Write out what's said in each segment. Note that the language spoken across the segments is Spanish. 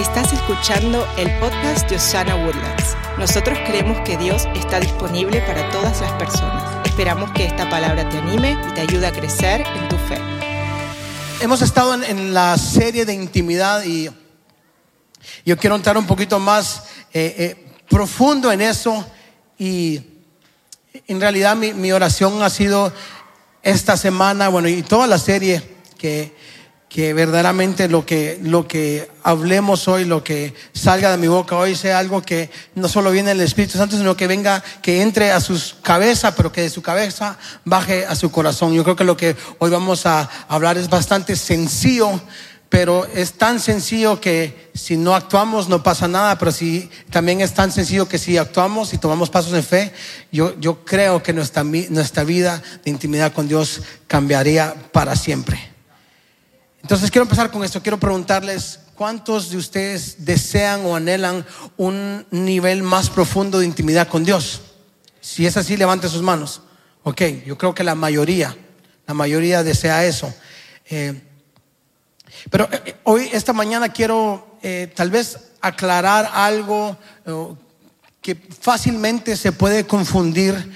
Estás escuchando el podcast de Osana Woodlands. Nosotros creemos que Dios está disponible para todas las personas. Esperamos que esta palabra te anime y te ayude a crecer en tu fe. Hemos estado en, en la serie de intimidad y yo quiero entrar un poquito más eh, eh, profundo en eso y en realidad mi, mi oración ha sido esta semana, bueno, y toda la serie que que verdaderamente lo que, lo que hablemos hoy, lo que salga de mi boca hoy sea algo que no solo viene del Espíritu Santo, sino que venga, que entre a su cabeza, pero que de su cabeza baje a su corazón. Yo creo que lo que hoy vamos a hablar es bastante sencillo, pero es tan sencillo que si no actuamos no pasa nada, pero si también es tan sencillo que si actuamos y tomamos pasos de fe, yo, yo creo que nuestra, nuestra vida de intimidad con Dios cambiaría para siempre. Entonces quiero empezar con esto. Quiero preguntarles, ¿cuántos de ustedes desean o anhelan un nivel más profundo de intimidad con Dios? Si es así, levante sus manos. Ok, yo creo que la mayoría, la mayoría desea eso. Eh, pero eh, hoy, esta mañana, quiero eh, tal vez aclarar algo que fácilmente se puede confundir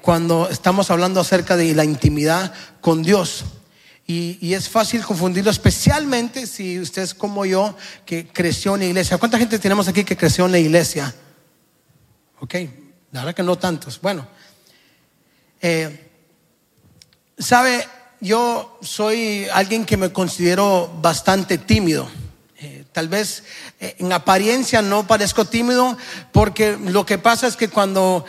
cuando estamos hablando acerca de la intimidad con Dios. Y, es fácil confundirlo, especialmente si usted es como yo, que creció en la iglesia. ¿Cuánta gente tenemos aquí que creció en la iglesia? Ok, la verdad que no tantos. Bueno, eh, sabe, yo soy alguien que me considero bastante tímido. Eh, tal vez eh, en apariencia no parezco tímido porque lo que pasa es que cuando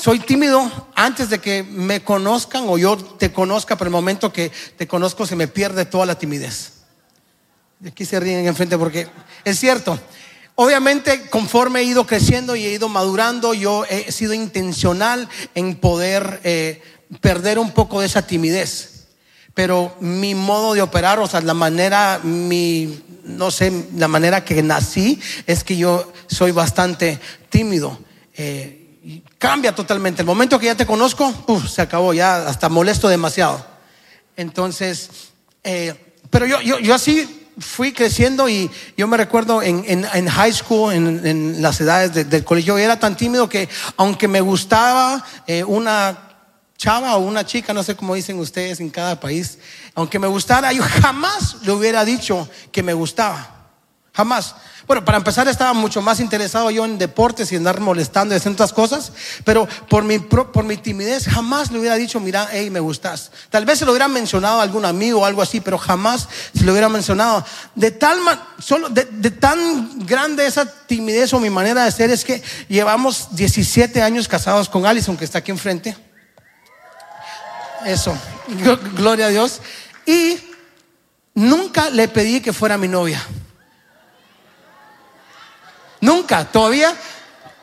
soy tímido antes de que me conozcan o yo te conozca, pero el momento que te conozco se me pierde toda la timidez. Aquí se ríen enfrente porque es cierto. Obviamente, conforme he ido creciendo y he ido madurando, yo he sido intencional en poder eh, perder un poco de esa timidez. Pero mi modo de operar, o sea, la manera, mi, no sé, la manera que nací es que yo soy bastante tímido. Eh, cambia totalmente. El momento que ya te conozco, se acabó, ya hasta molesto demasiado. Entonces, eh, pero yo, yo, yo así fui creciendo y yo me recuerdo en, en, high school, en, en las edades del colegio, era tan tímido que aunque me gustaba eh, una chava o una chica, no sé cómo dicen ustedes en cada país, aunque me gustara, yo jamás le hubiera dicho que me gustaba. Jamás. Bueno, para empezar estaba mucho más interesado yo en deportes y andar molestando y haciendo otras cosas, pero por mi, por mi timidez jamás le hubiera dicho, mira, hey, me gustas. Tal vez se lo hubiera mencionado a algún amigo o algo así, pero jamás se lo hubiera mencionado. De tal, solo, de, de tan grande esa timidez o mi manera de ser es que llevamos 17 años casados con Alison, que está aquí enfrente. Eso, gloria a Dios. Y nunca le pedí que fuera mi novia. Nunca, todavía,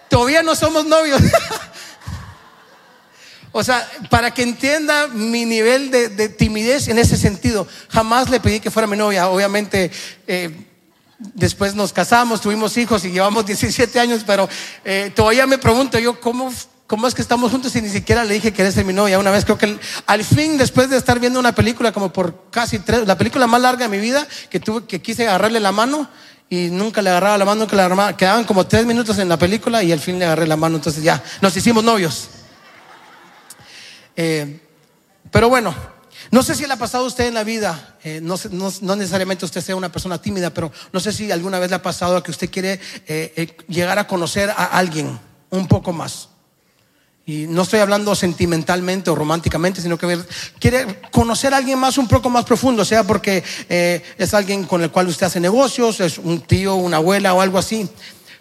todavía no somos novios. o sea, para que entienda mi nivel de, timidez en ese sentido, jamás le pedí que fuera mi novia. Obviamente, eh, después nos casamos, tuvimos hijos y llevamos 17 años, pero eh, todavía me pregunto yo, ¿cómo, ¿cómo es que estamos juntos y ni siquiera le dije que eres mi novia? Una vez creo que al fin, después de estar viendo una película como por casi tres, la película más larga de mi vida, que quise agarrarle la mano, y nunca le agarraba la mano, nunca le agarraba. Quedaban como tres minutos en la película y al fin le agarré la mano. Entonces ya nos hicimos novios. Eh, pero bueno, no sé si le ha pasado a usted en la vida, eh, no, no, necesariamente usted sea una persona tímida, pero no sé si alguna vez le ha pasado que usted quiere eh, llegar a conocer a alguien un poco más. Y no estoy hablando sentimentalmente o románticamente, sino que quiere conocer a alguien más un poco más profundo, sea porque eh, es alguien con el cual usted hace negocios, es un tío, una abuela o algo así,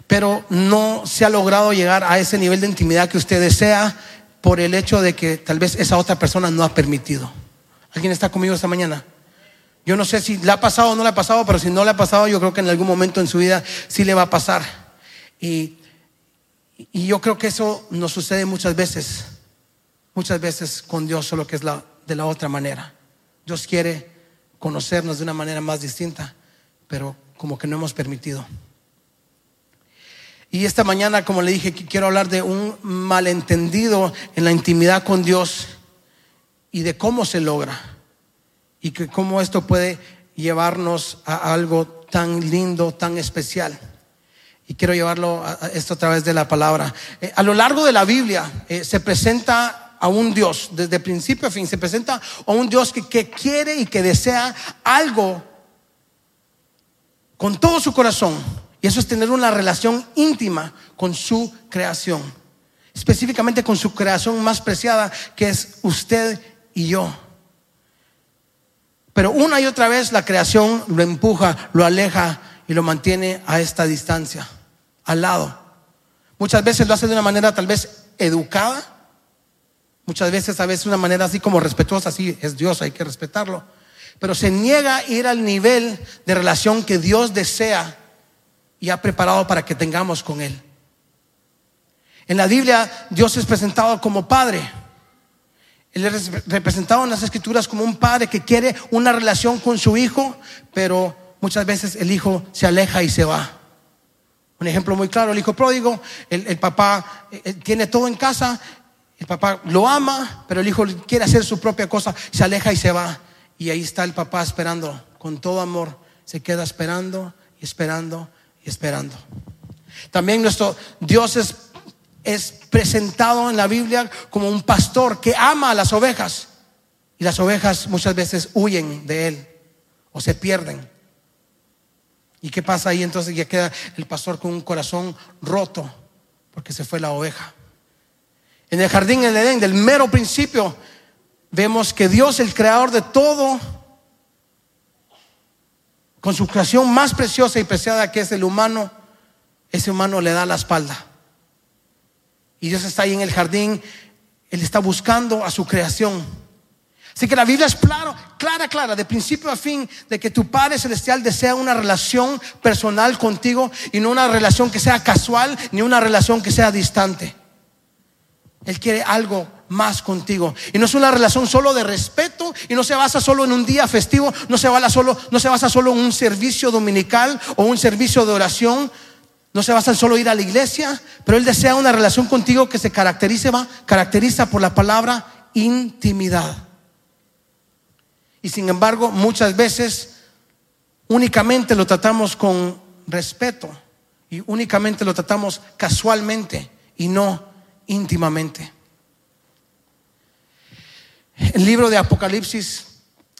pero no se ha logrado llegar a ese nivel de intimidad que usted desea por el hecho de que tal vez esa otra persona no ha permitido. ¿Alguien está conmigo esta mañana? Yo no sé si le ha pasado o no le ha pasado, pero si no le ha pasado, yo creo que en algún momento en su vida sí le va a pasar. Y y yo creo que eso nos sucede muchas veces, muchas veces con Dios, solo que es la, de la otra manera. Dios quiere conocernos de una manera más distinta, pero como que no hemos permitido. Y esta mañana, como le dije, quiero hablar de un malentendido en la intimidad con Dios y de cómo se logra y que cómo esto puede llevarnos a algo tan lindo, tan especial. Y quiero llevarlo a esto a través de la palabra. Eh, a lo largo de la Biblia eh, se presenta a un Dios, desde principio a fin, se presenta a un Dios que, que quiere y que desea algo con todo su corazón. Y eso es tener una relación íntima con su creación. Específicamente con su creación más preciada, que es usted y yo. Pero una y otra vez la creación lo empuja, lo aleja y lo mantiene a esta distancia, al lado. Muchas veces lo hace de una manera tal vez educada, muchas veces a veces de una manera así como respetuosa, así es Dios, hay que respetarlo. Pero se niega a ir al nivel de relación que Dios desea y ha preparado para que tengamos con Él. En la Biblia Dios es presentado como Padre. Él es representado en las escrituras como un padre que quiere una relación con su hijo, pero muchas veces el hijo se aleja y se va. Un ejemplo muy claro, el hijo pródigo, el, papá eh, eh, tiene todo en casa, el papá lo ama, pero el hijo quiere hacer su propia cosa, se aleja y se va. Y ahí está el papá esperando con todo amor, se queda esperando y esperando y esperando. También nuestro Dios es es presentado en la Biblia como un pastor que ama a las ovejas. Y las ovejas muchas veces huyen de él o se pierden. ¿Y qué pasa ahí? Entonces ya queda el pastor con un corazón roto porque se fue la oveja. En el jardín del Edén, del mero principio, vemos que Dios, el creador de todo, con su creación más preciosa y preciada que es el humano, ese humano le da la espalda. Y Dios está ahí en el jardín, Él está buscando a su creación. Así que la Biblia es claro, clara, clara, de principio a fin, de que tu Padre Celestial desea una relación personal contigo y no una relación que sea casual ni una relación que sea distante. Él quiere algo más contigo. Y no es una relación solo de respeto y no se basa solo en un día festivo, no se basa solo, no se basa solo en un servicio dominical o un servicio de oración, no se basa en solo ir a la iglesia, pero Él desea una relación contigo que se caracteriza, caracteriza por la palabra intimidad. Y sin embargo, muchas veces únicamente lo tratamos con respeto y únicamente lo tratamos casualmente y no íntimamente. El libro de Apocalipsis,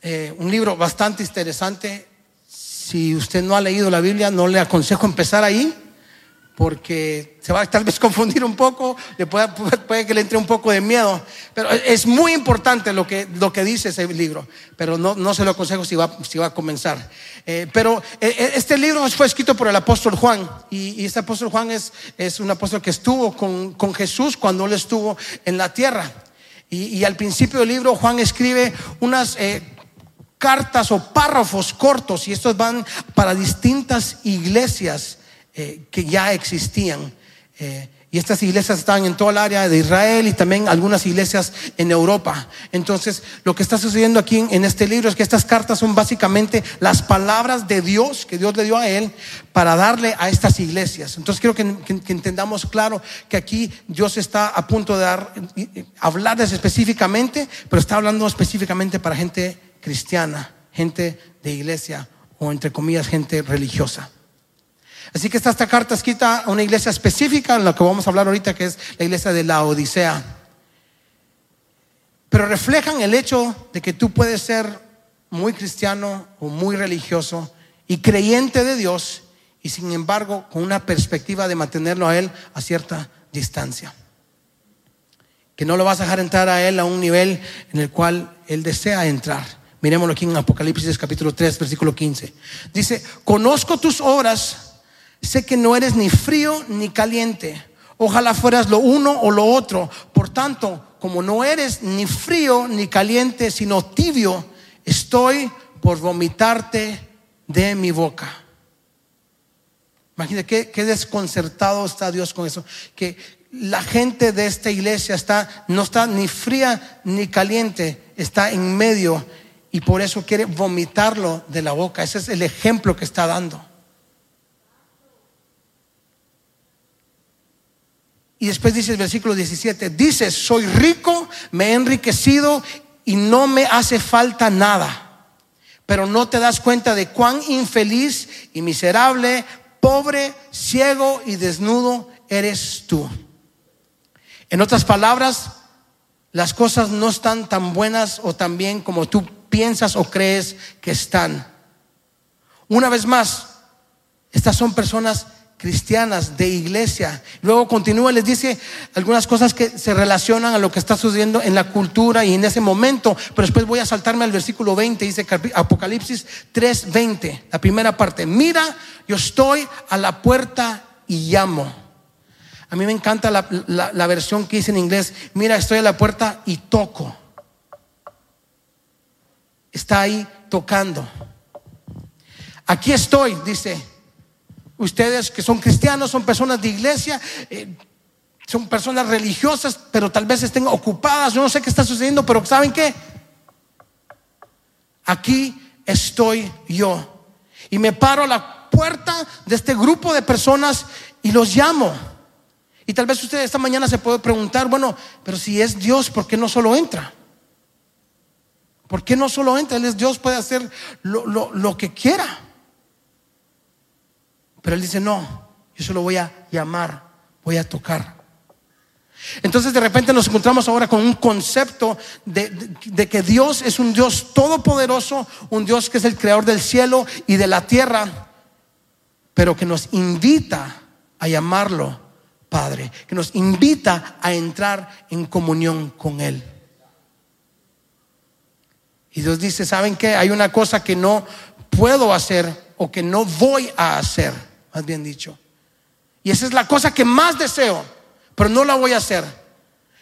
eh, un libro bastante interesante. Si usted no ha leído la Biblia, no le aconsejo empezar ahí porque se va a tal vez confundir un poco, le puede, puede, que le entre un poco de miedo, pero es muy importante lo que, lo que dice ese libro, pero no, no se lo aconsejo si va, si va a comenzar. Eh, pero eh, eh, este libro fue escrito por el apóstol Juan, y, y este apóstol Juan es, es, un apóstol que estuvo con, con, Jesús cuando él estuvo en la tierra. Y, y al principio del libro Juan escribe unas... cartas o párrafos cortos y estos van para distintas iglesias eh, que ya existían. Eh, y estas iglesias están en toda el área de Israel y también algunas iglesias en Europa. Entonces, lo que está sucediendo aquí en, este libro es que estas cartas son básicamente las palabras de Dios que Dios le dio a él para darle a estas iglesias. Entonces, quiero que, que entendamos claro que aquí Dios está a punto de dar, hablarles específicamente, pero está hablando específicamente para gente cristiana, gente de iglesia o entre comillas gente religiosa. Así que esta carta escrita a una iglesia específica, en la que vamos a hablar ahorita, que es la iglesia de la Odisea. Pero reflejan el hecho de que tú puedes ser muy cristiano o muy religioso y creyente de Dios y sin embargo con una perspectiva de mantenerlo a Él a cierta distancia. Que no lo vas a dejar entrar a Él a un nivel en el cual Él desea entrar. Miremoslo aquí en Apocalipsis capítulo 3, versículo 15. Dice, conozco tus obras sé que no eres ni frío ni caliente. Ojalá fueras lo uno o lo otro. Por tanto, como no eres ni frío ni caliente, sino tibio, estoy por vomitarte de mi boca. Imagínate qué, desconcertado está Dios con eso. Que la gente de esta iglesia está, no está ni fría ni caliente, está en medio y por eso quiere vomitarlo de la boca. Ese es el ejemplo que está dando. Y después dice el versículo 17, dice, soy rico, me he enriquecido y no me hace falta nada. pero no te das cuenta de cuán infeliz y miserable, pobre, ciego y desnudo eres tú. En otras palabras, las cosas no están tan buenas o tan bien como tú piensas o crees que están. Una vez más, estas son personas cristianas de iglesia. Luego continúa, les dice algunas cosas que se relacionan a lo que está sucediendo en la cultura y en ese momento, pero después voy a saltarme al versículo 20, dice Apocalipsis 3:20, la primera parte, mira, yo estoy a la puerta y llamo. A mí me encanta la, la versión que dice en inglés, mira, estoy a la puerta y toco. Está ahí tocando. Aquí estoy, dice Ustedes que son cristianos, son personas de iglesia, eh, son personas religiosas, pero tal vez estén ocupadas. Yo no sé qué está sucediendo, pero ¿saben qué? Aquí estoy yo. Y me paro a la puerta de este grupo de personas y los llamo. Y tal vez usted esta mañana se puede preguntar, bueno, pero si es Dios, ¿por qué no solo entra? ¿Por qué no solo entra? Él es Dios, puede hacer lo, lo que quiera. Pero él dice, no, yo solo voy a llamar, voy a tocar. Entonces de repente nos encontramos ahora con un concepto de, que Dios es un Dios todopoderoso, un Dios que es el creador del cielo y de la tierra, pero que nos invita a llamarlo Padre, que nos invita a entrar en comunión con Él. Y Dios dice, ¿saben qué? Hay una cosa que no puedo hacer o que no voy a hacer más bien dicho. Y esa es la cosa que más deseo, pero no la voy a hacer.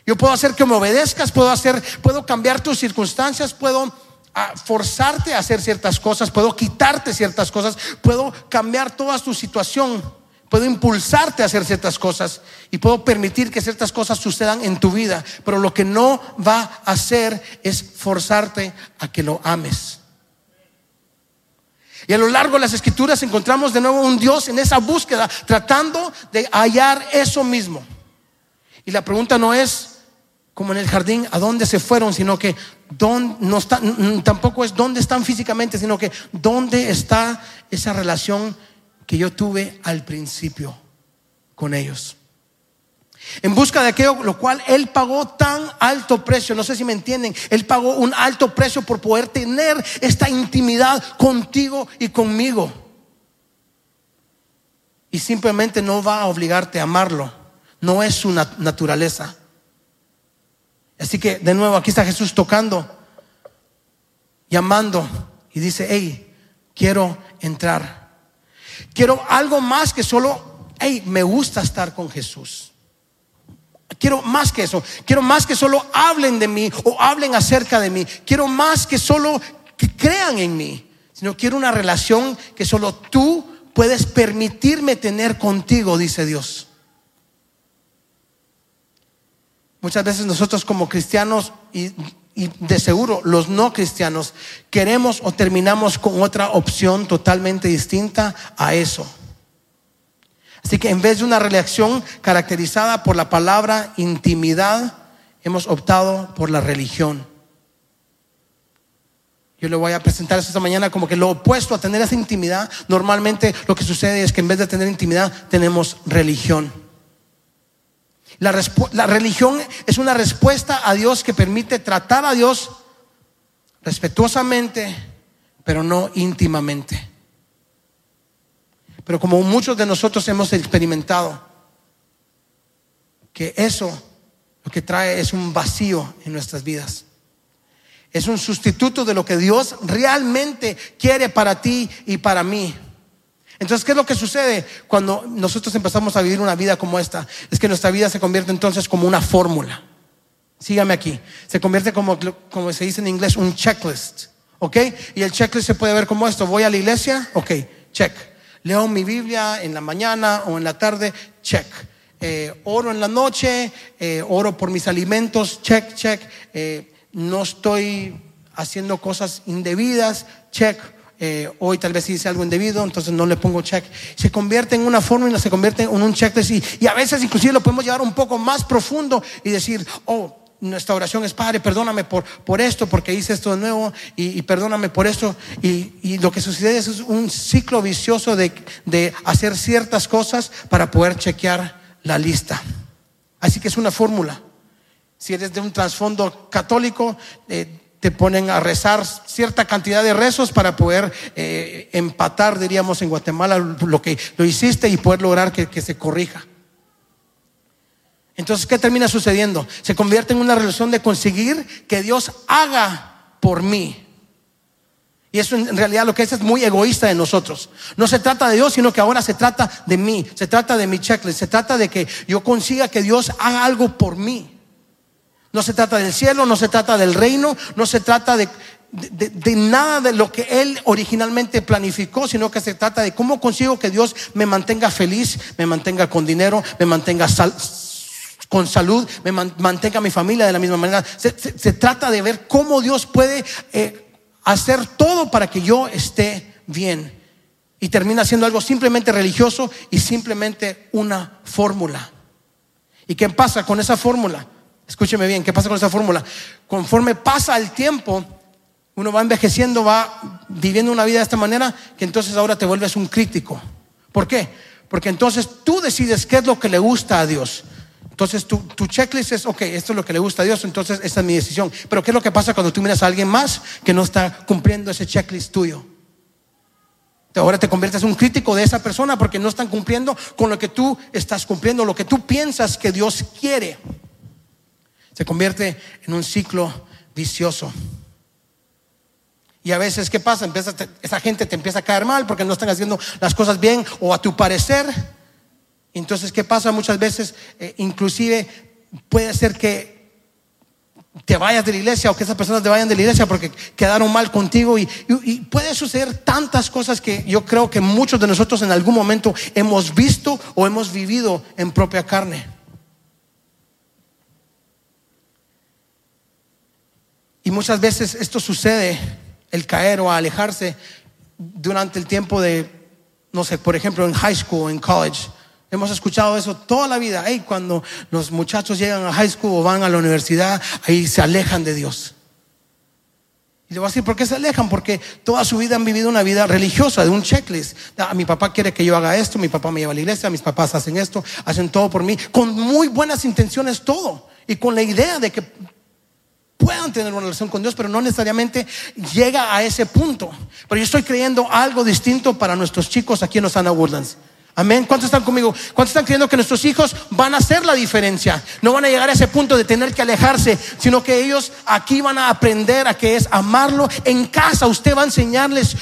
Yo puedo hacer que me obedezcas, puedo hacer, puedo cambiar tus circunstancias, puedo ah, forzarte a hacer ciertas cosas, puedo quitarte ciertas cosas, puedo cambiar toda tu situación, puedo impulsarte a hacer ciertas cosas y puedo permitir que ciertas cosas sucedan en tu vida, pero lo que no va a hacer es forzarte a que lo ames. Y a lo largo de las escrituras encontramos de nuevo un Dios en esa búsqueda, tratando de hallar eso mismo. Y la pregunta no es, como en el jardín, a dónde se fueron, sino que dónde, no está, tampoco es dónde están físicamente, sino que dónde está esa relación que yo tuve al principio con ellos en busca de aquello lo cual Él pagó tan alto precio, no sé si me entienden, Él pagó un alto precio por poder tener esta intimidad contigo y conmigo. Y simplemente no va a obligarte a amarlo, no es su naturaleza. Así que de nuevo aquí está Jesús tocando, llamando y dice, hey, quiero entrar. Quiero algo más que solo, hey, me gusta estar con Jesús. Quiero más que eso. Quiero más que solo hablen de mí o hablen acerca de mí. Quiero más que solo que crean en mí. Sino quiero una relación que solo tú puedes permitirme tener contigo, dice Dios. Muchas veces nosotros como cristianos y, y, de seguro los no cristianos queremos o terminamos con otra opción totalmente distinta a eso. Así que en vez de una relación caracterizada por la palabra intimidad, hemos optado por la religión. Yo le voy a presentar esta mañana como que lo opuesto a tener esa intimidad. Normalmente lo que sucede es que en vez de tener intimidad tenemos religión. La, la religión es una respuesta a Dios que permite tratar a Dios respetuosamente, pero no íntimamente. Pero como muchos de nosotros hemos experimentado, que eso lo que trae es un vacío en nuestras vidas. Es un sustituto de lo que Dios realmente quiere para ti y para mí. Entonces, ¿qué es lo que sucede cuando nosotros empezamos a vivir una vida como esta? Es que nuestra vida se convierte entonces como una fórmula. Sígame aquí. Se convierte como, como se dice en inglés, un checklist. ¿Ok? Y el checklist se puede ver como esto. Voy a la iglesia, ok, check leo mi Biblia en la mañana o en la tarde, check. Eh, oro en la noche, eh, oro por mis alimentos, check, check. Eh, no estoy haciendo cosas indebidas, check. hoy tal vez hice algo indebido, entonces no le pongo check. Se convierte en una fórmula, se convierte en un checklist y, y a veces inclusive lo podemos llevar un poco más profundo y decir, oh, nuestra oración es, Padre, perdóname por, por esto, porque hice esto de nuevo, y, perdóname por esto. Y, lo que sucede es un ciclo vicioso de, de hacer ciertas cosas para poder chequear la lista. Así que es una fórmula. Si eres de un trasfondo católico, eh, te ponen a rezar cierta cantidad de rezos para poder eh, empatar, diríamos en Guatemala, lo que lo hiciste y poder lograr que, que se corrija. Entonces, ¿qué termina sucediendo? Se convierte en una relación de conseguir que Dios haga por mí. Y eso en realidad lo que es es muy egoísta de nosotros. No se trata de Dios, sino que ahora se trata de mí, se trata de mi checklist, se trata de que yo consiga que Dios haga algo por mí. No se trata del cielo, no se trata del reino, no se trata de, nada de lo que Él originalmente planificó, sino que se trata de cómo consigo que Dios me mantenga feliz, me mantenga con dinero, me mantenga con salud, me mantenga mi familia de la misma manera. Se, trata de ver cómo Dios puede eh, hacer todo para que yo esté bien. Y termina siendo algo simplemente religioso y simplemente una fórmula. ¿Y qué pasa con esa fórmula? Escúcheme bien, ¿qué pasa con esa fórmula? Conforme pasa el tiempo, uno va envejeciendo, va viviendo una vida de esta manera, que entonces ahora te vuelves un crítico. ¿Por qué? Porque entonces tú decides qué es lo que le gusta a Dios. Entonces tu, tu, checklist es, ok, esto es lo que le gusta a Dios, entonces esta es mi decisión. Pero ¿qué es lo que pasa cuando tú miras a alguien más que no está cumpliendo ese checklist tuyo? Ahora te conviertes en un crítico de esa persona porque no están cumpliendo con lo que tú estás cumpliendo, lo que tú piensas que Dios quiere se convierte en un ciclo vicioso. Y a veces, ¿qué pasa? Empieza, esa gente te empieza a caer mal porque no están haciendo las cosas bien o a tu parecer. Entonces, ¿qué pasa? Muchas veces, eh, inclusive, puede ser que te vayas de la iglesia o que esas personas te vayan de la iglesia porque quedaron mal contigo. y puede suceder tantas cosas que yo creo que muchos de nosotros en algún momento hemos visto o hemos vivido en propia carne. Y muchas veces esto sucede, el caer o alejarse durante el tiempo de, no sé, por ejemplo, en high school, en college. Hemos escuchado eso toda la vida. Cuando los muchachos llegan a high school o van a la universidad, ahí se alejan de Dios. Y le voy a decir, ¿por qué se alejan? Porque toda su vida han vivido una vida religiosa, de un checklist. Ah, mi papá quiere que yo haga esto, mi papá me lleva a la iglesia, mis papás hacen esto, hacen todo por mí, con muy buenas intenciones todo. Y con la idea de que puedan tener una relación con Dios, pero no necesariamente llega a ese punto. Pero yo estoy creyendo algo distinto para nuestros chicos aquí en los Ana Woodlands. Amén. ¿Cuántos están conmigo? ¿Cuántos están creyendo que nuestros hijos van a hacer la diferencia? No van a llegar a ese punto de tener que alejarse, sino que ellos aquí van a aprender a que es amarlo. En casa usted va a enseñarles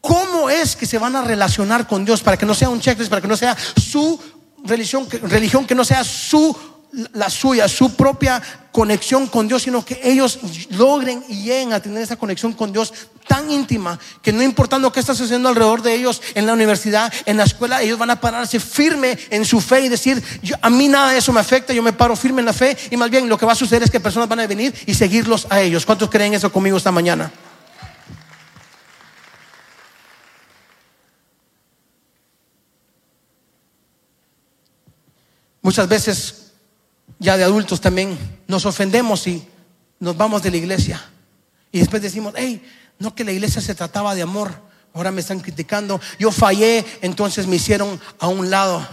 cómo es que se van a relacionar con Dios para que no sea un checklist, para que no sea su religión, religión que no sea su la suya, su propia conexión con Dios, sino que ellos logren y lleguen a tener esa conexión con Dios tan íntima que no importando qué está sucediendo alrededor de ellos en la universidad, en la escuela, ellos van a pararse firme en su fe y decir, a mí nada de eso me afecta, yo me paro firme en la fe y más bien lo que va a suceder es que personas van a venir y seguirlos a ellos. ¿Cuántos creen eso conmigo esta mañana? Muchas veces ya de adultos también nos ofendemos y nos vamos de la iglesia. Y después decimos, hey, no que la iglesia se trataba de amor, ahora me están criticando, yo fallé, entonces me hicieron a un lado.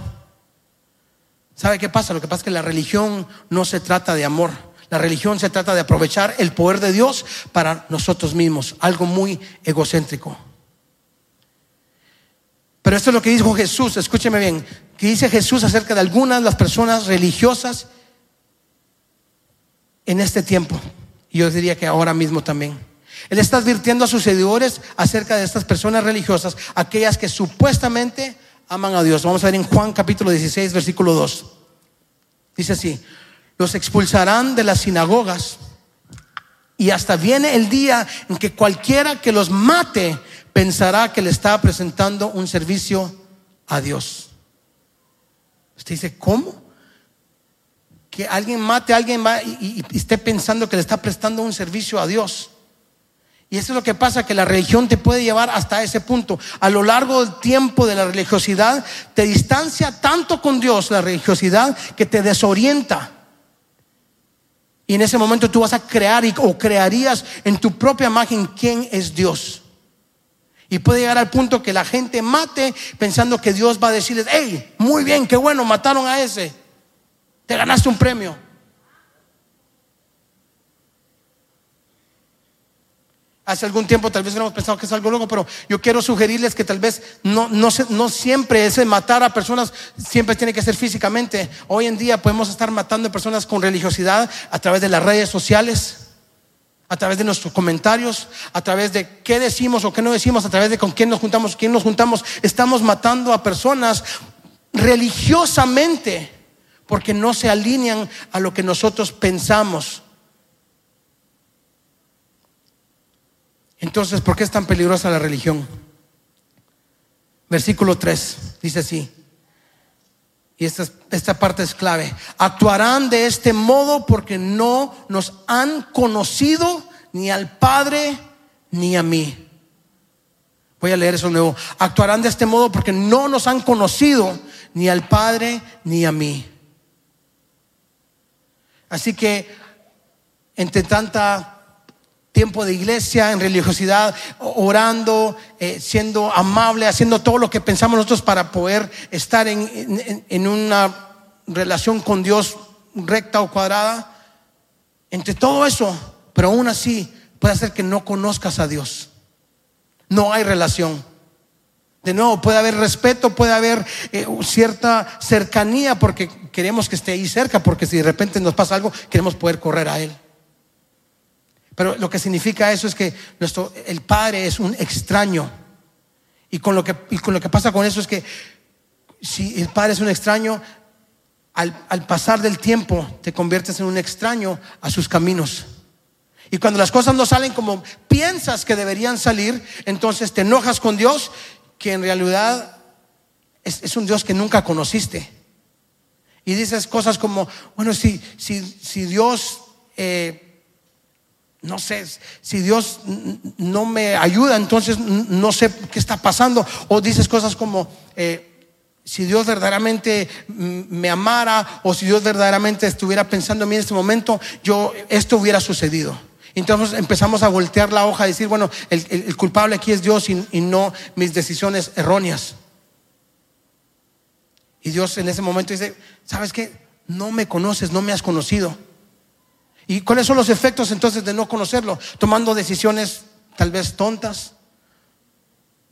¿Sabe qué pasa? Lo que pasa es que la religión no se trata de amor. La religión se trata de aprovechar el poder de Dios para nosotros mismos, algo muy egocéntrico. Pero esto es lo que dijo Jesús, escúcheme bien, que dice Jesús acerca de algunas de las personas religiosas en este tiempo. Y yo diría que ahora mismo también. Él está advirtiendo a sus seguidores acerca de estas personas religiosas, aquellas que supuestamente aman a Dios. Vamos a ver en Juan capítulo 16, versículo 2. Dice así, los expulsarán de las sinagogas y hasta viene el día en que cualquiera que los mate pensará que le está presentando un servicio a Dios. Usted dice, ¿cómo? Que alguien mate a alguien y, y, esté pensando que le está prestando un servicio a Dios. Y eso es lo que pasa, que la religión te puede llevar hasta ese punto. A lo largo del tiempo de la religiosidad, te distancia tanto con Dios la religiosidad que te desorienta. Y en ese momento tú vas a crear o crearías en tu propia imagen quién es Dios. Y puede llegar al punto que la gente mate pensando que Dios va a decirles, hey, muy bien, qué bueno, mataron a ese. Te ganaste un premio. Hace algún tiempo tal vez hemos pensado que es algo loco, pero yo quiero sugerirles que tal vez no, no, no siempre ese matar a personas siempre tiene que ser físicamente. Hoy en día podemos estar matando a personas con religiosidad a través de las redes sociales, a través de nuestros comentarios, a través de qué decimos o qué no decimos, a través de con quién nos juntamos, quién nos juntamos. Estamos matando a personas religiosamente porque no se alinean a lo que nosotros pensamos. Entonces, ¿por qué es tan peligrosa la religión? Versículo 3 dice así, y esta, esta parte es clave, actuarán de este modo porque no nos han conocido ni al Padre ni a mí. Voy a leer eso nuevo. Actuarán de este modo porque no nos han conocido ni al Padre ni a mí. Así que entre tanta tiempo de iglesia, en religiosidad, orando, eh, siendo amable, haciendo todo lo que pensamos nosotros para poder estar en, en una relación con Dios recta o cuadrada. Entre todo eso, pero aún así puede hacer que no conozcas a Dios. No hay relación. De nuevo, puede haber respeto, puede haber eh, cierta cercanía porque queremos que esté ahí cerca, porque si de repente nos pasa algo, queremos poder correr a Él. Pero lo que significa eso es que nuestro, el Padre es un extraño. Y con, lo que, con lo que pasa con eso es que si el Padre es un extraño, al, al pasar del tiempo te conviertes en un extraño a sus caminos. Y cuando las cosas no salen como piensas que deberían salir, entonces te enojas con Dios, que en realidad es, un Dios que nunca conociste. Y dices cosas como, bueno, si, si, si Dios eh, no sé, si Dios no me ayuda, entonces no sé qué está pasando. O dices cosas como, eh, si Dios verdaderamente me amara o si Dios verdaderamente estuviera pensando en mí en este momento, yo esto hubiera sucedido. Entonces empezamos a voltear la hoja y decir, bueno, el, culpable aquí es Dios y, y no mis decisiones erróneas. Y Dios en ese momento dice, ¿sabes qué? No me conoces, no me has conocido. ¿Y cuáles son los efectos entonces de no conocerlo? Tomando decisiones tal vez tontas.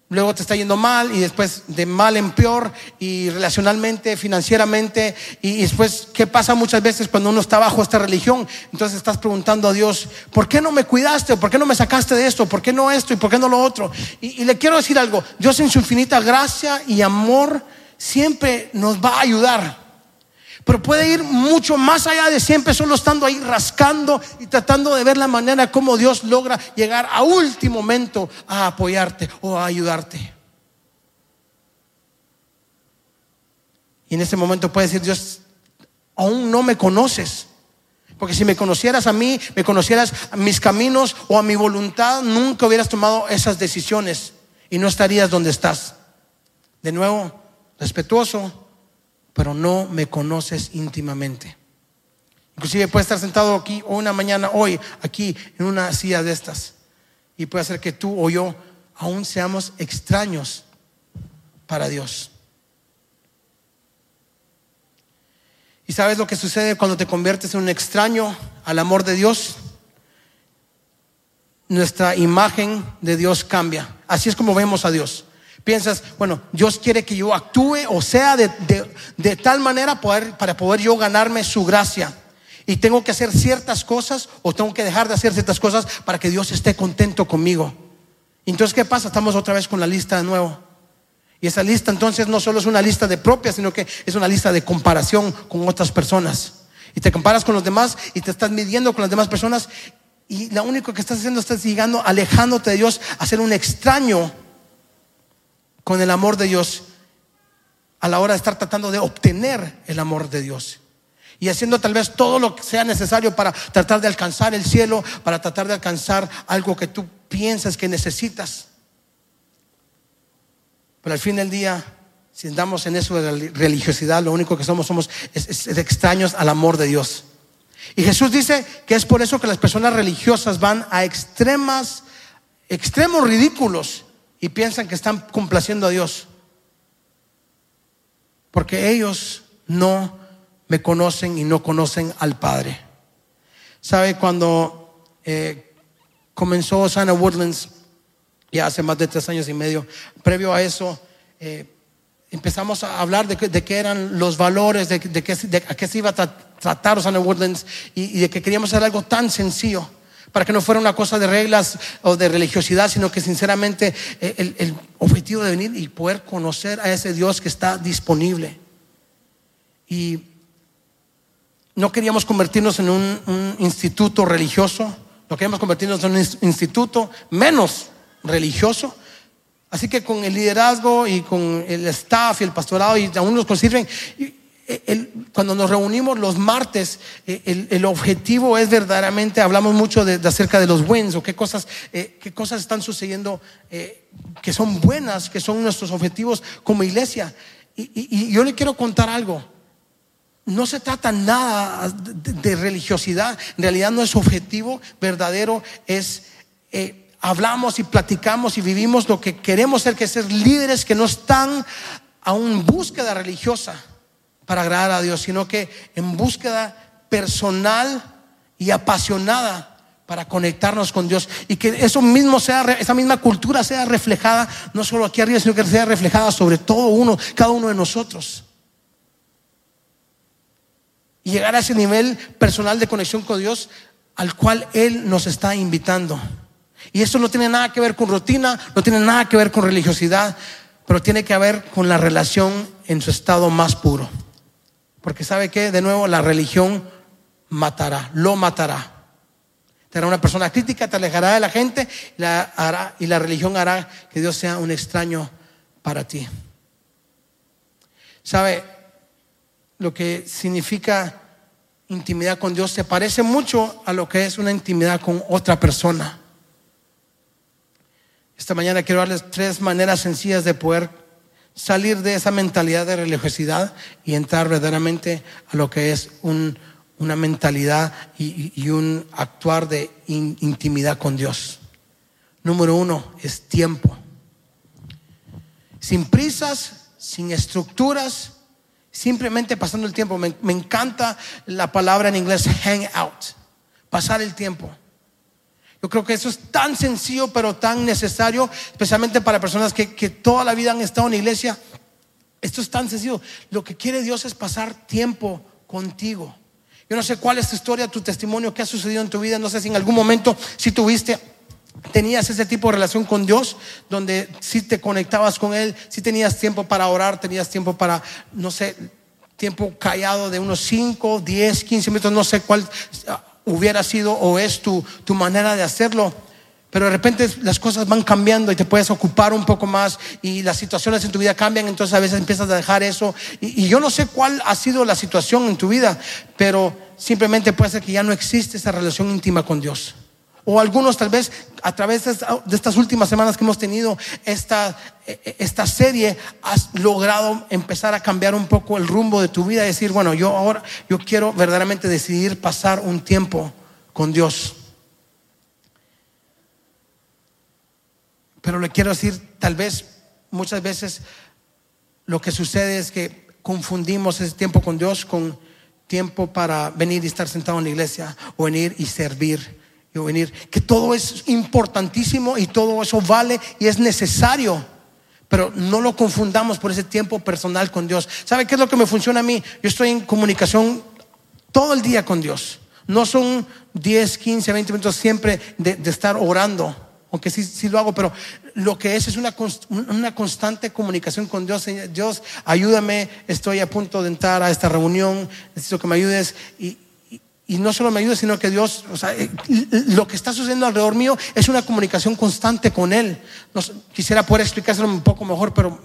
Luego te está yendo mal y después de mal en peor y relacionalmente, financieramente. Y después, ¿qué pasa muchas veces cuando uno está bajo esta religión? Entonces estás preguntando a Dios, ¿por qué no me cuidaste? ¿Por qué no me sacaste de esto? ¿Por qué no esto? ¿Y por qué no lo otro? Y, y le quiero decir algo, Dios en su infinita gracia y amor siempre nos va a ayudar pero puede ir mucho más allá de siempre solo estando ahí rascando y tratando de ver la manera como Dios logra llegar a último momento a apoyarte o a ayudarte. Y en ese momento puede decir Dios, aún no me conoces. Porque si me conocieras a mí, me conocieras a mis caminos o a mi voluntad, nunca hubieras tomado esas decisiones y no estarías donde estás. De nuevo, respetuoso, pero no me conoces íntimamente. Inclusive puede estar sentado aquí o una mañana hoy, aquí en una silla de estas. Y puede ser que tú o yo aún seamos extraños para Dios. ¿Y sabes lo que sucede cuando te conviertes en un extraño al amor de Dios? Nuestra imagen de Dios cambia. Así es como vemos a Dios piensas, bueno, Dios quiere que yo actúe o sea de, tal manera para poder yo ganarme su gracia. Y tengo que hacer ciertas cosas o tengo que dejar de hacer ciertas cosas para que Dios esté contento conmigo. Entonces, ¿qué pasa? Estamos otra vez con la lista de nuevo. Y esa lista entonces no solo es una lista de propia, sino que es una lista de comparación con otras personas. Y te comparas con los demás y te estás midiendo con las demás personas y lo único que estás haciendo estás llegando, alejándote de Dios a ser un extraño con el amor de Dios a la hora de estar tratando de obtener el amor de Dios. Y haciendo tal vez todo lo que sea necesario para tratar de alcanzar el cielo, para tratar de alcanzar algo que tú piensas que necesitas. Pero al fin del día, si andamos en eso de religiosidad, lo único que somos somos es, extraños al amor de Dios. Y Jesús dice que es por eso que las personas religiosas van a extremas, extremos ridículos y piensan que están complaciendo a Dios. Porque ellos no me conocen y no conocen al Padre. ¿Sabe? Cuando eh, comenzó Sana Woodlands, ya hace más de tres años y medio, previo a eso, eh, empezamos a hablar de, qué eran los valores, de, de, a qué se iba a tratar Sana Woodlands y, de que queríamos hacer algo tan sencillo para que no fuera una cosa de reglas o de religiosidad, sino que sinceramente eh, el, objetivo de venir y poder conocer a ese Dios que está disponible. Y no queríamos convertirnos en un, instituto religioso, no queríamos convertirnos en un instituto menos religioso. Así que con el liderazgo y con el staff y el pastorado y aún nos sirven, cuando nos reunimos los martes, eh, el, objetivo es verdaderamente, hablamos mucho de, acerca de los wins o qué cosas, eh, qué cosas están sucediendo eh, que son buenas, que son nuestros objetivos como iglesia. Y, yo le quiero contar algo. No se trata nada de, religiosidad. En realidad nuestro objetivo verdadero es hablamos y platicamos y vivimos lo que queremos ser, que es ser líderes que no están a un búsqueda religiosa para agradar a Dios, sino que en búsqueda personal y apasionada para conectarnos con Dios y que eso mismo sea, esa misma cultura sea reflejada no solo aquí arriba, sino que sea reflejada sobre todo uno, cada uno de nosotros. Y llegar a ese nivel personal de conexión con Dios al cual Él nos está invitando. Y eso no tiene nada que ver con rutina, no tiene nada que ver con religiosidad, pero tiene que ver con la relación en su estado más puro. Porque sabe que, de nuevo, la religión matará, lo matará. Será una persona crítica, te alejará de la gente hará, y la religión hará que Dios sea un extraño para ti. ¿Sabe lo que significa intimidad con Dios? Se parece mucho a lo que es una intimidad con otra persona. Esta mañana quiero darles tres maneras sencillas de poder salir de esa mentalidad de religiosidad y entrar verdaderamente a lo que es una mentalidad y, un actuar de intimidad con Dios. Número uno es tiempo. Sin prisas, sin estructuras, simplemente pasando el tiempo. Me, encanta la palabra en inglés hang out, pasar el tiempo. Yo creo que eso es tan sencillo, pero tan necesario, especialmente para personas que, toda la vida han estado en iglesia. Esto es tan sencillo. Lo que quiere Dios es pasar tiempo contigo. Yo no sé cuál es tu historia, tu testimonio, qué ha sucedido en tu vida. No sé si en algún momento, si tuviste, tenías ese tipo de relación con Dios, donde si te conectabas con Él, si tenías tiempo para orar, tenías tiempo para, no sé, tiempo callado de unos 5, 10, 15 minutos, no sé cuál hubiera sido o es tu, tu manera de hacerlo. Pero de repente las cosas van cambiando y te puedes ocupar un poco más y las situaciones en tu vida cambian, entonces a veces empiezas a dejar eso. Y, yo no sé cuál ha sido la situación en tu vida, pero simplemente puede ser que ya no existe esa relación íntima con Dios. O algunos tal vez a través de estas últimas semanas que hemos tenido esta, esta serie, has logrado empezar a cambiar un poco el rumbo de tu vida y decir, bueno, yo ahora, yo quiero verdaderamente decidir pasar un tiempo con Dios. Pero le quiero decir, tal vez muchas veces lo que sucede es que confundimos ese tiempo con Dios con tiempo para venir y estar sentado en la iglesia o venir y servir venir, que todo es importantísimo y todo eso vale y es necesario. Pero no lo confundamos por ese tiempo personal con Dios. ¿Sabe qué es lo que me funciona a mí? Yo estoy en comunicación todo el día con Dios. No son 10, 15, 20 minutos siempre de, estar orando, aunque sí, sí, lo hago, pero lo que es es una, una constante comunicación con Dios. Dios, ayúdame, estoy a punto de entrar a esta reunión, necesito que me ayudes. Y, y no solo me ayuda, sino que Dios, o sea, eh, lo que está sucediendo alrededor mío es una comunicación constante con Él. quisiera poder explicárselo un poco mejor, pero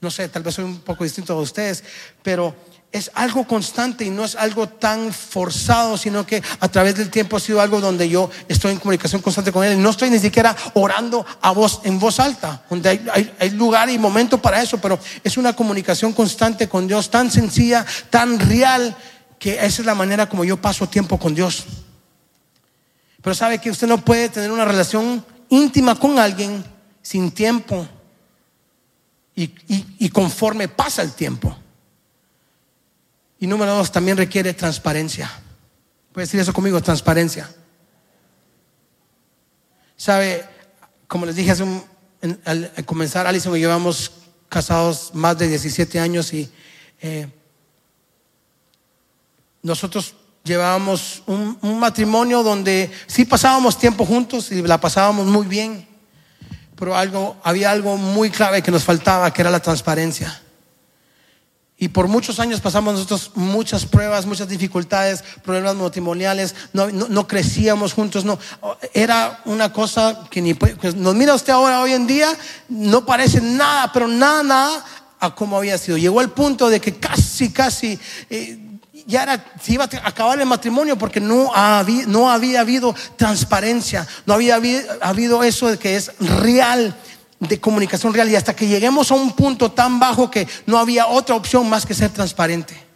no sé, tal vez soy un poco distinto a ustedes, pero es algo constante y no es algo tan forzado, sino que a través del tiempo ha sido algo donde yo estoy en comunicación constante con Él. No estoy ni siquiera orando a voz, en voz alta, donde hay, hay lugar y momento para eso, pero es una comunicación constante con Dios tan sencilla, tan real que esa es la manera como yo paso tiempo con Dios. Pero sabe que usted no puede tener una relación íntima con alguien sin tiempo y, conforme pasa el tiempo. Y número dos, también requiere transparencia. Puede decir eso conmigo, transparencia. Sabe, como les dije hace al, comenzar, Alison y llevamos casados más de 17 años y eh, nosotros llevábamos un, matrimonio donde sí pasábamos tiempo juntos y la pasábamos muy bien, pero algo, había algo muy clave que nos faltaba, que era la transparencia. Y por muchos años pasamos nosotros muchas pruebas, muchas dificultades, problemas matrimoniales, no, no, crecíamos juntos, no. Era una cosa que ni pues nos mira usted ahora, hoy en día, no parece nada, pero nada, nada a cómo había sido. Llegó el punto de que casi, casi, eh, ya era, se iba a acabar el matrimonio porque no había, no había habido transparencia, no había habido eso de que es real de comunicación real y hasta que lleguemos a un punto tan bajo que no había otra opción más que ser transparente.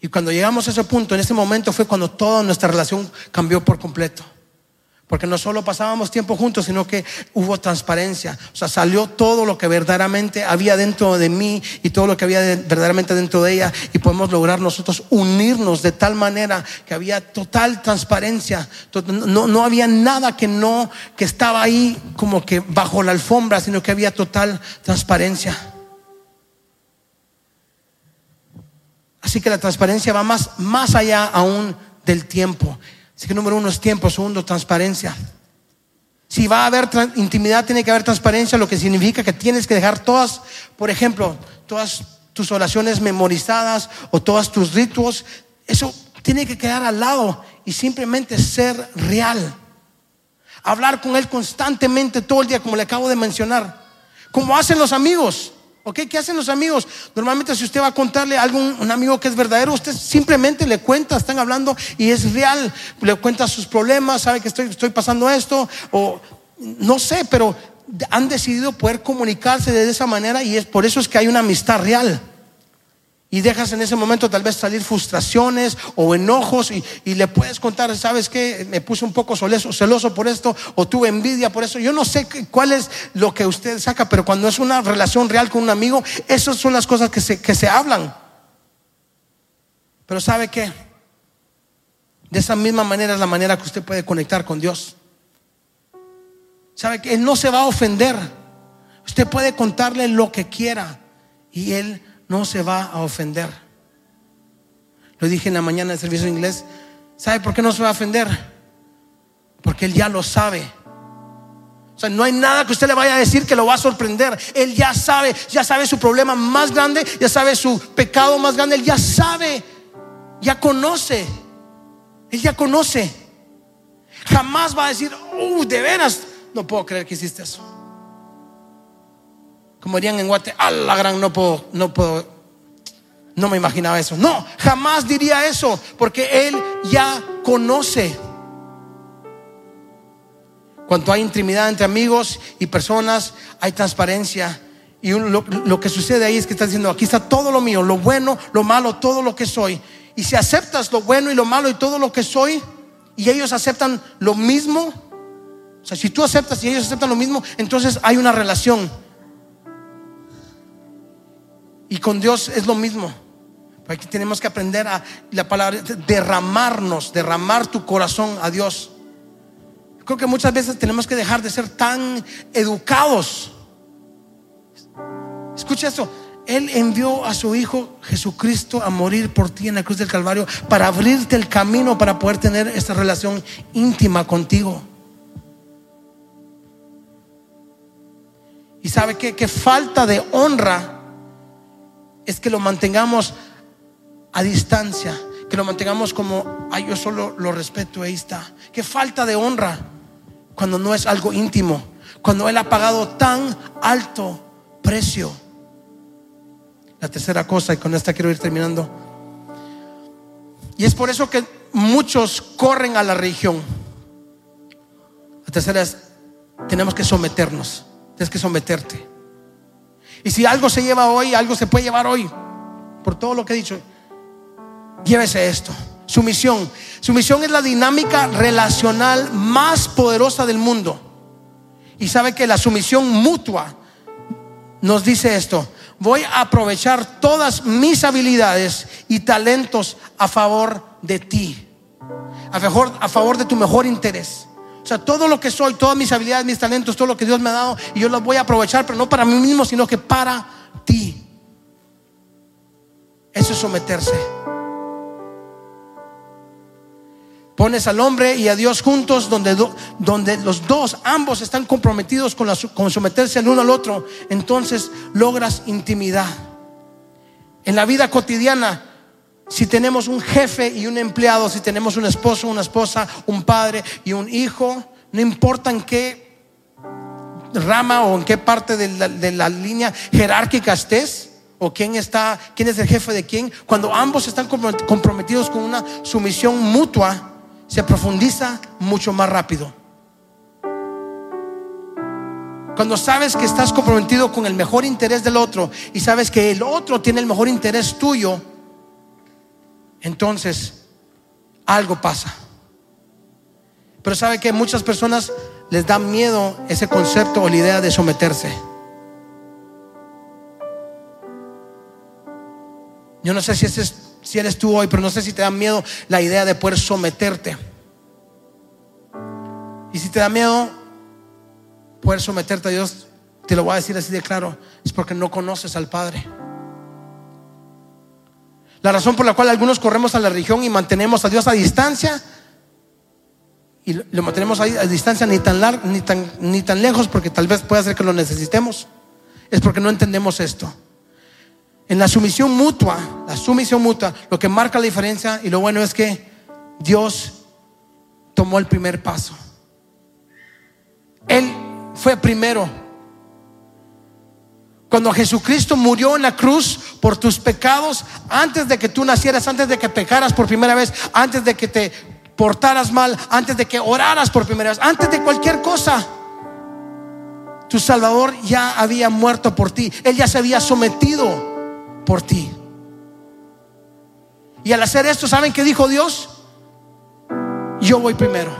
Y cuando llegamos a ese punto, en ese momento fue cuando toda nuestra relación cambió por completo. Porque no solo pasábamos tiempo juntos, sino que hubo transparencia. O sea, salió todo lo que verdaderamente había dentro de mí y todo lo que había verdaderamente dentro de ella. Y podemos lograr nosotros unirnos de tal manera que había total transparencia. No, no había nada que no, que estaba ahí como que bajo la alfombra, sino que había total transparencia. Así que la transparencia va más, más allá aún del tiempo. Así que número uno es tiempo, segundo, transparencia. Si va a haber intimidad, tiene que haber transparencia, lo que significa que tienes que dejar todas, por ejemplo, todas tus oraciones memorizadas o todos tus ritos, eso tiene que quedar al lado y simplemente ser real. Hablar con Él constantemente todo el día, como le acabo de mencionar, como hacen los amigos. ¿Ok? ¿Qué hacen los amigos? Normalmente si usted va a contarle a algún un amigo que es verdadero, usted simplemente le cuenta, están hablando y es real, le cuenta sus problemas, sabe que estoy, estoy pasando esto, o no sé, pero han decidido poder comunicarse de esa manera y es por eso es que hay una amistad real. Y dejas en ese momento tal vez salir frustraciones o enojos y, le puedes contar, ¿sabes qué? Me puse un poco celoso, celoso por esto o tuve envidia por eso. Yo no sé cuál es lo que usted saca, pero cuando es una relación real con un amigo, esas son las cosas que se, que se hablan. Pero ¿sabe qué? De esa misma manera es la manera que usted puede conectar con Dios. ¿Sabe que Él no se va a ofender? Usted puede contarle lo que quiera y Él no se va a ofender. Lo dije en la mañana del servicio inglés. ¿Sabe por qué no se va a ofender? Porque Él ya lo sabe. O sea, no hay nada que usted le vaya a decir que lo va a sorprender. Él ya sabe, ya sabe su problema más grande, ya sabe su pecado más grande, Él ya sabe, ya conoce. Él ya conoce. Jamás va a decir, uh, de veras, no puedo creer que hiciste eso como dirían en Guate, a la gran no puedo, no puedo, no me imaginaba eso. No, jamás diría eso, porque Él ya conoce. Cuando hay intimidad entre amigos y personas, hay transparencia. Y lo, lo, que sucede ahí es que está diciendo, aquí está todo lo mío, lo bueno, lo malo, todo lo que soy. Y si aceptas lo bueno y lo malo y todo lo que soy, y ellos aceptan lo mismo, o sea, si tú aceptas y ellos aceptan lo mismo, entonces hay una relación. Y con Dios es lo mismo. Aquí tenemos que aprender a la palabra, derramarnos, derramar tu corazón a Dios. Creo que muchas veces tenemos que dejar de ser tan educados. Escucha esto. Él envió a su Hijo Jesucristo a morir por ti en la cruz del Calvario para abrirte el camino para poder tener esta relación íntima contigo. Y sabe que, que falta de honra es que lo mantengamos a distancia, que lo mantengamos como, ay, yo solo lo respeto, ahí está. Qué falta de honra cuando no es algo íntimo, cuando Él ha pagado tan alto precio. La tercera cosa, y con esta quiero ir terminando, y es por eso que muchos corren a la religión. La tercera es, tenemos que someternos, tienes que someterte. Y si algo se lleva hoy, algo se puede llevar hoy. Por todo lo que he dicho. Llévese esto. Sumisión. Sumisión es la dinámica relacional más poderosa del mundo. Y sabe que la sumisión mutua nos dice esto. Voy a aprovechar todas mis habilidades y talentos a favor de ti. A favor, a favor de tu mejor interés. O sea, todo lo que soy, todas mis habilidades, mis talentos, todo lo que Dios me ha dado, y yo los voy a aprovechar, pero no para mí mismo, sino que para ti. Eso es someterse. Pones al hombre y a Dios juntos donde, donde los dos, ambos están comprometidos con, con someterse el uno al otro. Entonces logras intimidad. En la vida cotidiana, si tenemos un jefe y un empleado, si tenemos un esposo, una esposa, un padre y un hijo, no importa en qué rama o en qué parte de la, línea jerárquica estés, o quién está, quién es el jefe de quién, cuando ambos están comprometidos con una sumisión mutua, se profundiza mucho más rápido. Cuando sabes que estás comprometido con el mejor interés del otro y sabes que el otro tiene el mejor interés tuyo, entonces algo pasa. Pero sabe que muchas personas les da miedo ese concepto o la idea de someterse. Yo no sé si ese es si eres tú hoy, pero no sé si te da miedo la idea de poder someterte. Y si te da miedo poder someterte a Dios, te lo voy a decir así de claro, es porque no conoces al Padre. La razón por la cual algunos corremos a la religión y mantenemos a Dios a distancia, y lo mantenemos a distancia ni tan, largo, ni, tan, ni tan lejos porque tal vez pueda ser que lo necesitemos, es porque no entendemos esto. En la sumisión mutua, la sumisión mutua, lo que marca la diferencia y lo bueno es que Dios tomó el primer paso. Él fue primero. Cuando Jesucristo murió en la cruz por tus pecados, antes de que tú nacieras, antes de que pecaras por primera vez, antes de que te portaras mal, antes de que oraras por primera vez, antes de cualquier cosa, tu Salvador ya había muerto por ti. Él ya se había sometido por ti. Y al hacer esto, ¿saben qué dijo Dios? Yo voy primero.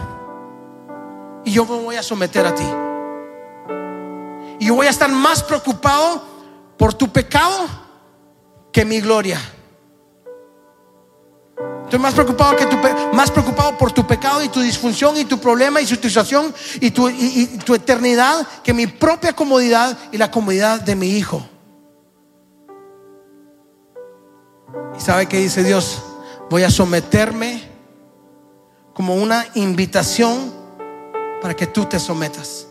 Y yo me voy a someter a ti. Y yo voy a estar más preocupado por tu pecado que mi gloria. Estoy más preocupado que tu más preocupado por tu pecado y tu disfunción y tu problema y su situación y tu, y tu eternidad que mi propia comodidad y la comodidad de mi hijo. ¿Y sabe qué dice Dios? Voy a someterme como una invitación para que tú te sometas.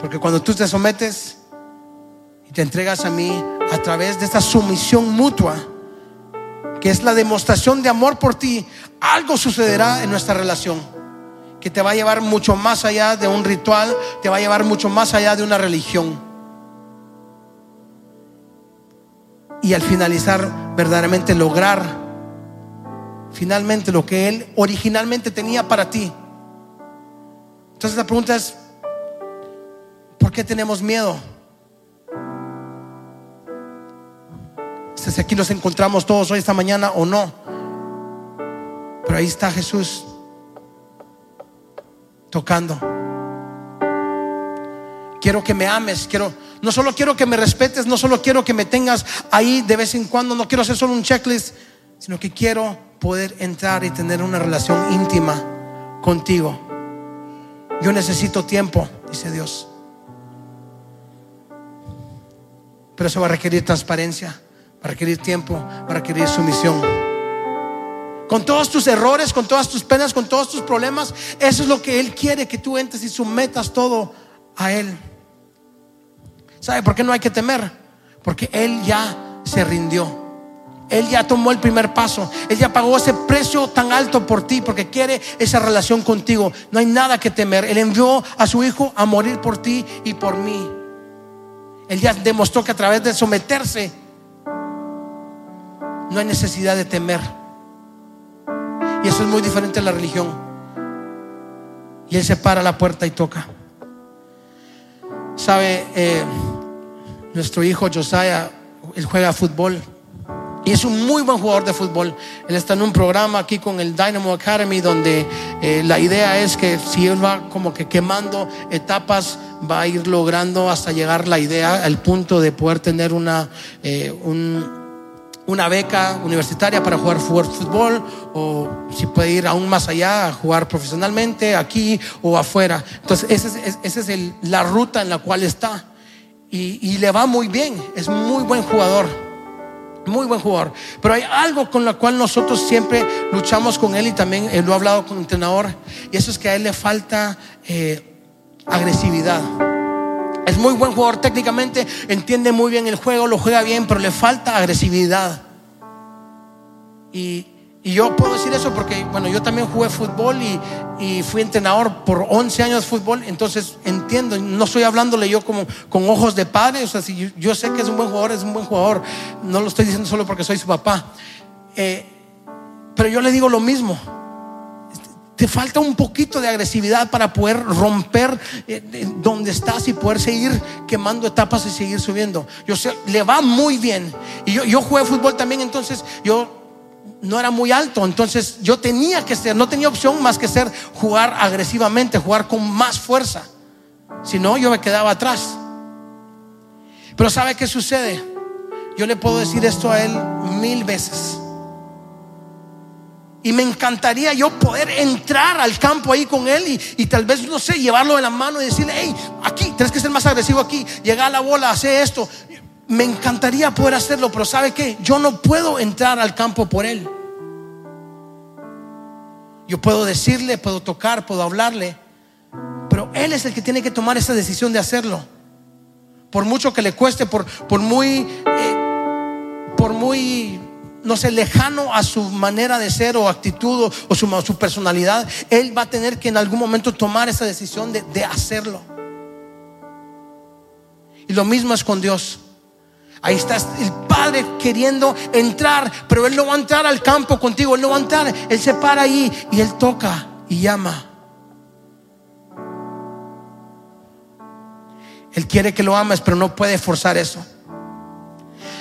Porque cuando tú te sometes y te entregas a mí a través de esta sumisión mutua, que es la demostración de amor por ti, algo sucederá en nuestra relación que te va a llevar mucho más allá de un ritual, te va a llevar mucho más allá de una religión. y al finalizar verdaderamente lograr finalmente lo que Él originalmente tenía para ti. Entonces la pregunta es, ¿por qué tenemos miedo? Si aquí los encontramos todos hoy esta mañana o no. Pero ahí está Jesús tocando. Quiero que me ames, quiero no solo quiero que me respetes, no solo quiero que me tengas ahí de vez en cuando, no quiero hacer solo un checklist, sino que quiero poder entrar y tener una relación íntima contigo. Yo necesito tiempo, dice Dios. Pero eso va a requerir transparencia, va a requerir tiempo, va a requerir sumisión. Con todos tus errores, con todas tus penas, con todos tus problemas, eso es lo que Él quiere, que tú entres y sometas todo a Él. ¿Sabe por qué no hay que temer? Porque Él ya se rindió. Él ya tomó el primer paso. Él ya pagó ese precio tan alto por ti porque quiere esa relación contigo. No hay nada que temer. Él envió a su Hijo a morir por ti y por mí. Él ya demostró que a través de someterse no hay necesidad de temer. Y eso es muy diferente a la religión. Y Él se para la puerta y toca. ¿Sabe? Eh, nuestro hijo Josiah él juega fútbol. Y es un muy buen jugador de fútbol. Él está en un programa aquí con el Dynamo Academy donde eh, la idea es que si él va como que quemando etapas, va a ir logrando hasta llegar la idea, al punto de poder tener una, eh, una beca universitaria para jugar fútbol o si puede ir aún más allá a jugar profesionalmente aquí o afuera. Entonces, esa es, la ruta en la cual está. Y, y le va muy bien, es muy buen jugador. Muy buen jugador. Pero hay algo con lo cual nosotros siempre luchamos con él y también eh, lo he hablado con el entrenador. Y eso es que a él le falta eh, agresividad. Es muy buen jugador técnicamente, entiende muy bien el juego, lo juega bien, pero le falta agresividad. Y, y yo puedo decir eso porque, bueno, yo también jugué fútbol y, fui entrenador por 11 años de fútbol, entonces entiendo, no estoy hablándole yo como con ojos de padre, o sea, si yo, sé que es un buen jugador, es un buen jugador, no lo estoy diciendo solo porque soy su papá, eh, pero yo le digo lo mismo, te falta un poquito de agresividad para poder romper eh, donde estás y poder seguir quemando etapas y seguir subiendo. Yo sé, le va muy bien. Y yo, yo jugué fútbol también, entonces yo no era muy alto, entonces yo tenía que ser, no tenía opción más que ser jugar agresivamente, jugar con más fuerza. Si no, yo me quedaba atrás. Pero ¿sabe qué sucede? Yo le puedo decir esto a él mil veces. Y me encantaría yo poder entrar al campo ahí con él y, tal vez, no sé, llevarlo de la mano y decirle, hey, aquí, tienes que ser más agresivo aquí, llegar a la bola, hacer esto me encantaría poder hacerlo, pero ¿sabe qué? Yo no puedo entrar al campo por él. Yo puedo decirle, puedo tocar, puedo hablarle, pero él es el que tiene que tomar esa decisión de hacerlo. Por mucho que le cueste, por, muy, eh, por muy, no sé, lejano a su manera de ser o actitud o, su, personalidad, él va a tener que en algún momento tomar esa decisión de, de hacerlo. Y lo mismo es con Dios. Ahí está el padre queriendo entrar, pero él no va a entrar al campo contigo, él no va a entrar, él se para ahí y él toca y llama. Él quiere que lo ames, pero no puede forzar eso.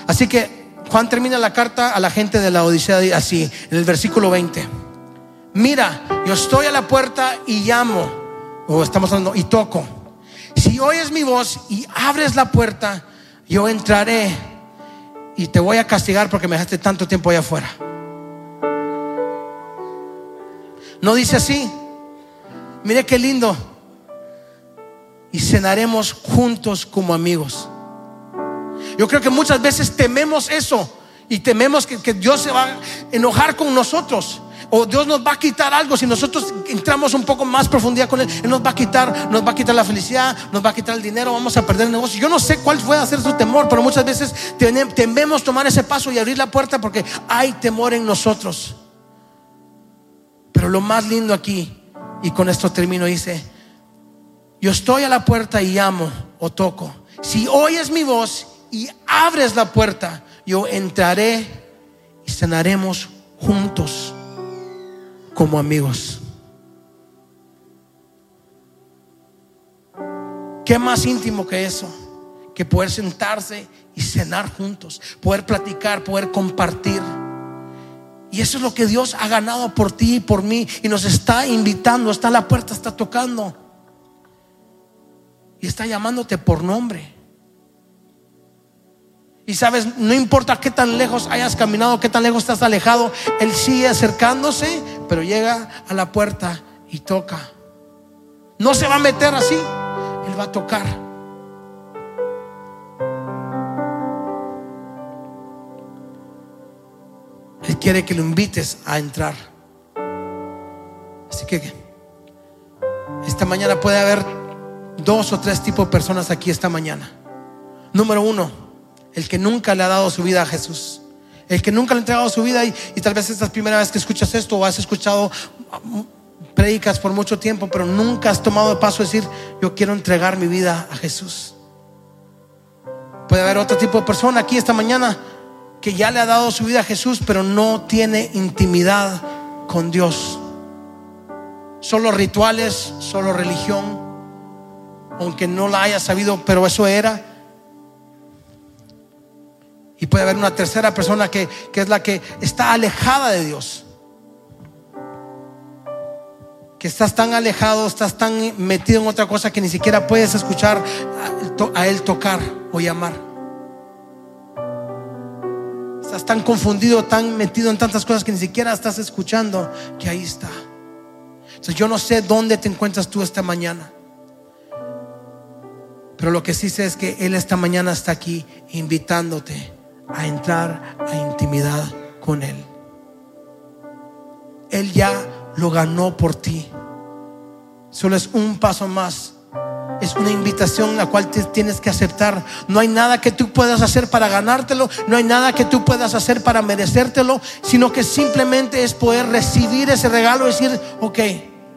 Así que Juan termina la carta a la gente de la Odisea así, en el versículo 20. Mira, yo estoy a la puerta y llamo, o estamos hablando, y toco. Si oyes mi voz y abres la puerta, yo entraré y te voy a castigar porque me dejaste tanto tiempo allá afuera. No dice así. Mire qué lindo. Y cenaremos juntos como amigos. Yo creo que muchas veces tememos eso y tememos que, que Dios se va a enojar con nosotros o Dios nos va a quitar algo si nosotros entramos un poco más profundidad con Él. Él nos va a quitar, nos va a quitar la felicidad, nos va a quitar el dinero, vamos a perder el negocio. Yo no sé cuál puede ser su temor, pero muchas veces tememos tomar ese paso y abrir la puerta porque hay temor en nosotros. Pero lo más lindo aquí, y con esto termino, dice, yo estoy a la puerta y llamo o toco. Si oyes mi voz y abres la puerta, yo entraré y cenaremos juntos como amigos. ¿Qué más íntimo que eso? Que poder sentarse y cenar juntos, poder platicar, poder compartir. Y eso es lo que Dios ha ganado por ti y por mí. Y nos está invitando, está la puerta, está tocando. Y está llamándote por nombre. Y sabes, no importa qué tan lejos hayas caminado, qué tan lejos estás alejado, Él sigue acercándose, pero llega a la puerta y toca. No se va a meter así, Él va a tocar. Él quiere que lo invites a entrar. Así que esta mañana puede haber dos o tres tipos de personas aquí esta mañana. Número uno, el que nunca le ha dado su vida a Jesús. El que nunca le ha entregado su vida y, tal vez esta es la primera vez que escuchas esto o has escuchado predicas por mucho tiempo, pero nunca has tomado el paso de decir, yo quiero entregar mi vida a Jesús. Puede haber otro tipo de persona aquí esta mañana que ya le ha dado su vida a Jesús, pero no tiene intimidad con Dios. Solo rituales, solo religión, aunque no la haya sabido, pero eso era. Y puede haber una tercera persona que, que es la que está alejada de Dios. Que estás tan alejado, estás tan metido en otra cosa que ni siquiera puedes escuchar a, a Él tocar o llamar. Estás tan confundido, tan metido en tantas cosas que ni siquiera estás escuchando que ahí está. Entonces yo no sé dónde te encuentras tú esta mañana. Pero lo que sí sé es que Él esta mañana está aquí invitándote a entrar a intimidad con Él. Él ya lo ganó por ti. Solo es un paso más. Es una invitación la cual tienes que aceptar. No hay nada que tú puedas hacer para ganártelo. No hay nada que tú puedas hacer para merecértelo. Sino que simplemente es poder recibir ese regalo y decir, ok,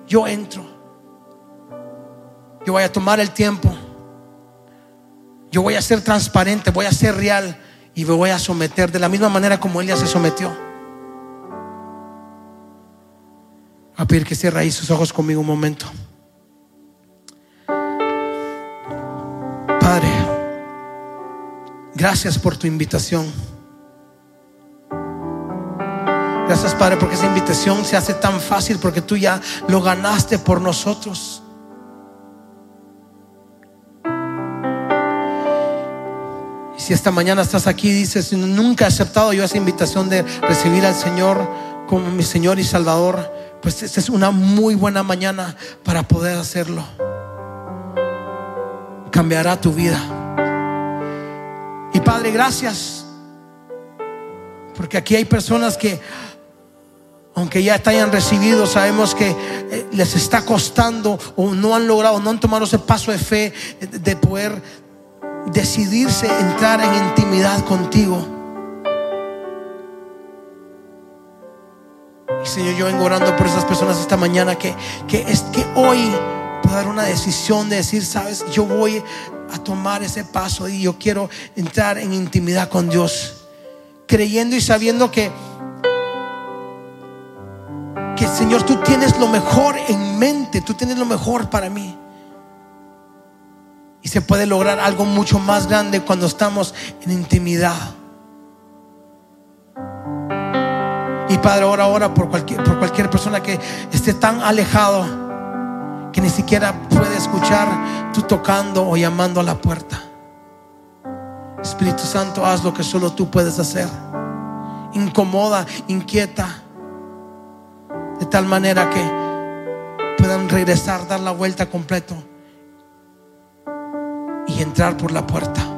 yo entro. Yo voy a tomar el tiempo. Yo voy a ser transparente, voy a ser real y me voy a someter de la misma manera como Él ya se sometió. A pedir que cierre ahí sus ojos conmigo un momento. Padre, gracias por tu invitación. Gracias Padre porque esa invitación se hace tan fácil porque tú ya lo ganaste por nosotros. Si esta mañana estás aquí y dices, nunca he aceptado yo esa invitación de recibir al Señor como mi Señor y Salvador, pues esta es una muy buena mañana para poder hacerlo. Cambiará tu vida. Y Padre, gracias. Porque aquí hay personas que, aunque ya te hayan recibido, sabemos que eh, les está costando o no han logrado, no han tomado ese paso de fe de poder decidirse entrar en intimidad contigo. Y Señor, yo vengo orando por esas personas esta mañana que, que es que hoy pueda dar una decisión de decir, sabes, yo voy a tomar ese paso y yo quiero entrar en intimidad con Dios, creyendo y sabiendo que que Señor, tú tienes lo mejor en mente, tú tienes lo mejor para mí. Y se puede lograr algo mucho más grande cuando estamos en intimidad. Y Padre, ahora, ahora por cualquier, por cualquier persona que esté tan alejado que ni siquiera puede escuchar tú tocando o llamando a la puerta. Espíritu Santo, haz lo que solo tú puedes hacer. Incomoda, inquieta, de tal manera que puedan regresar, dar la vuelta completo y entrar por la puerta.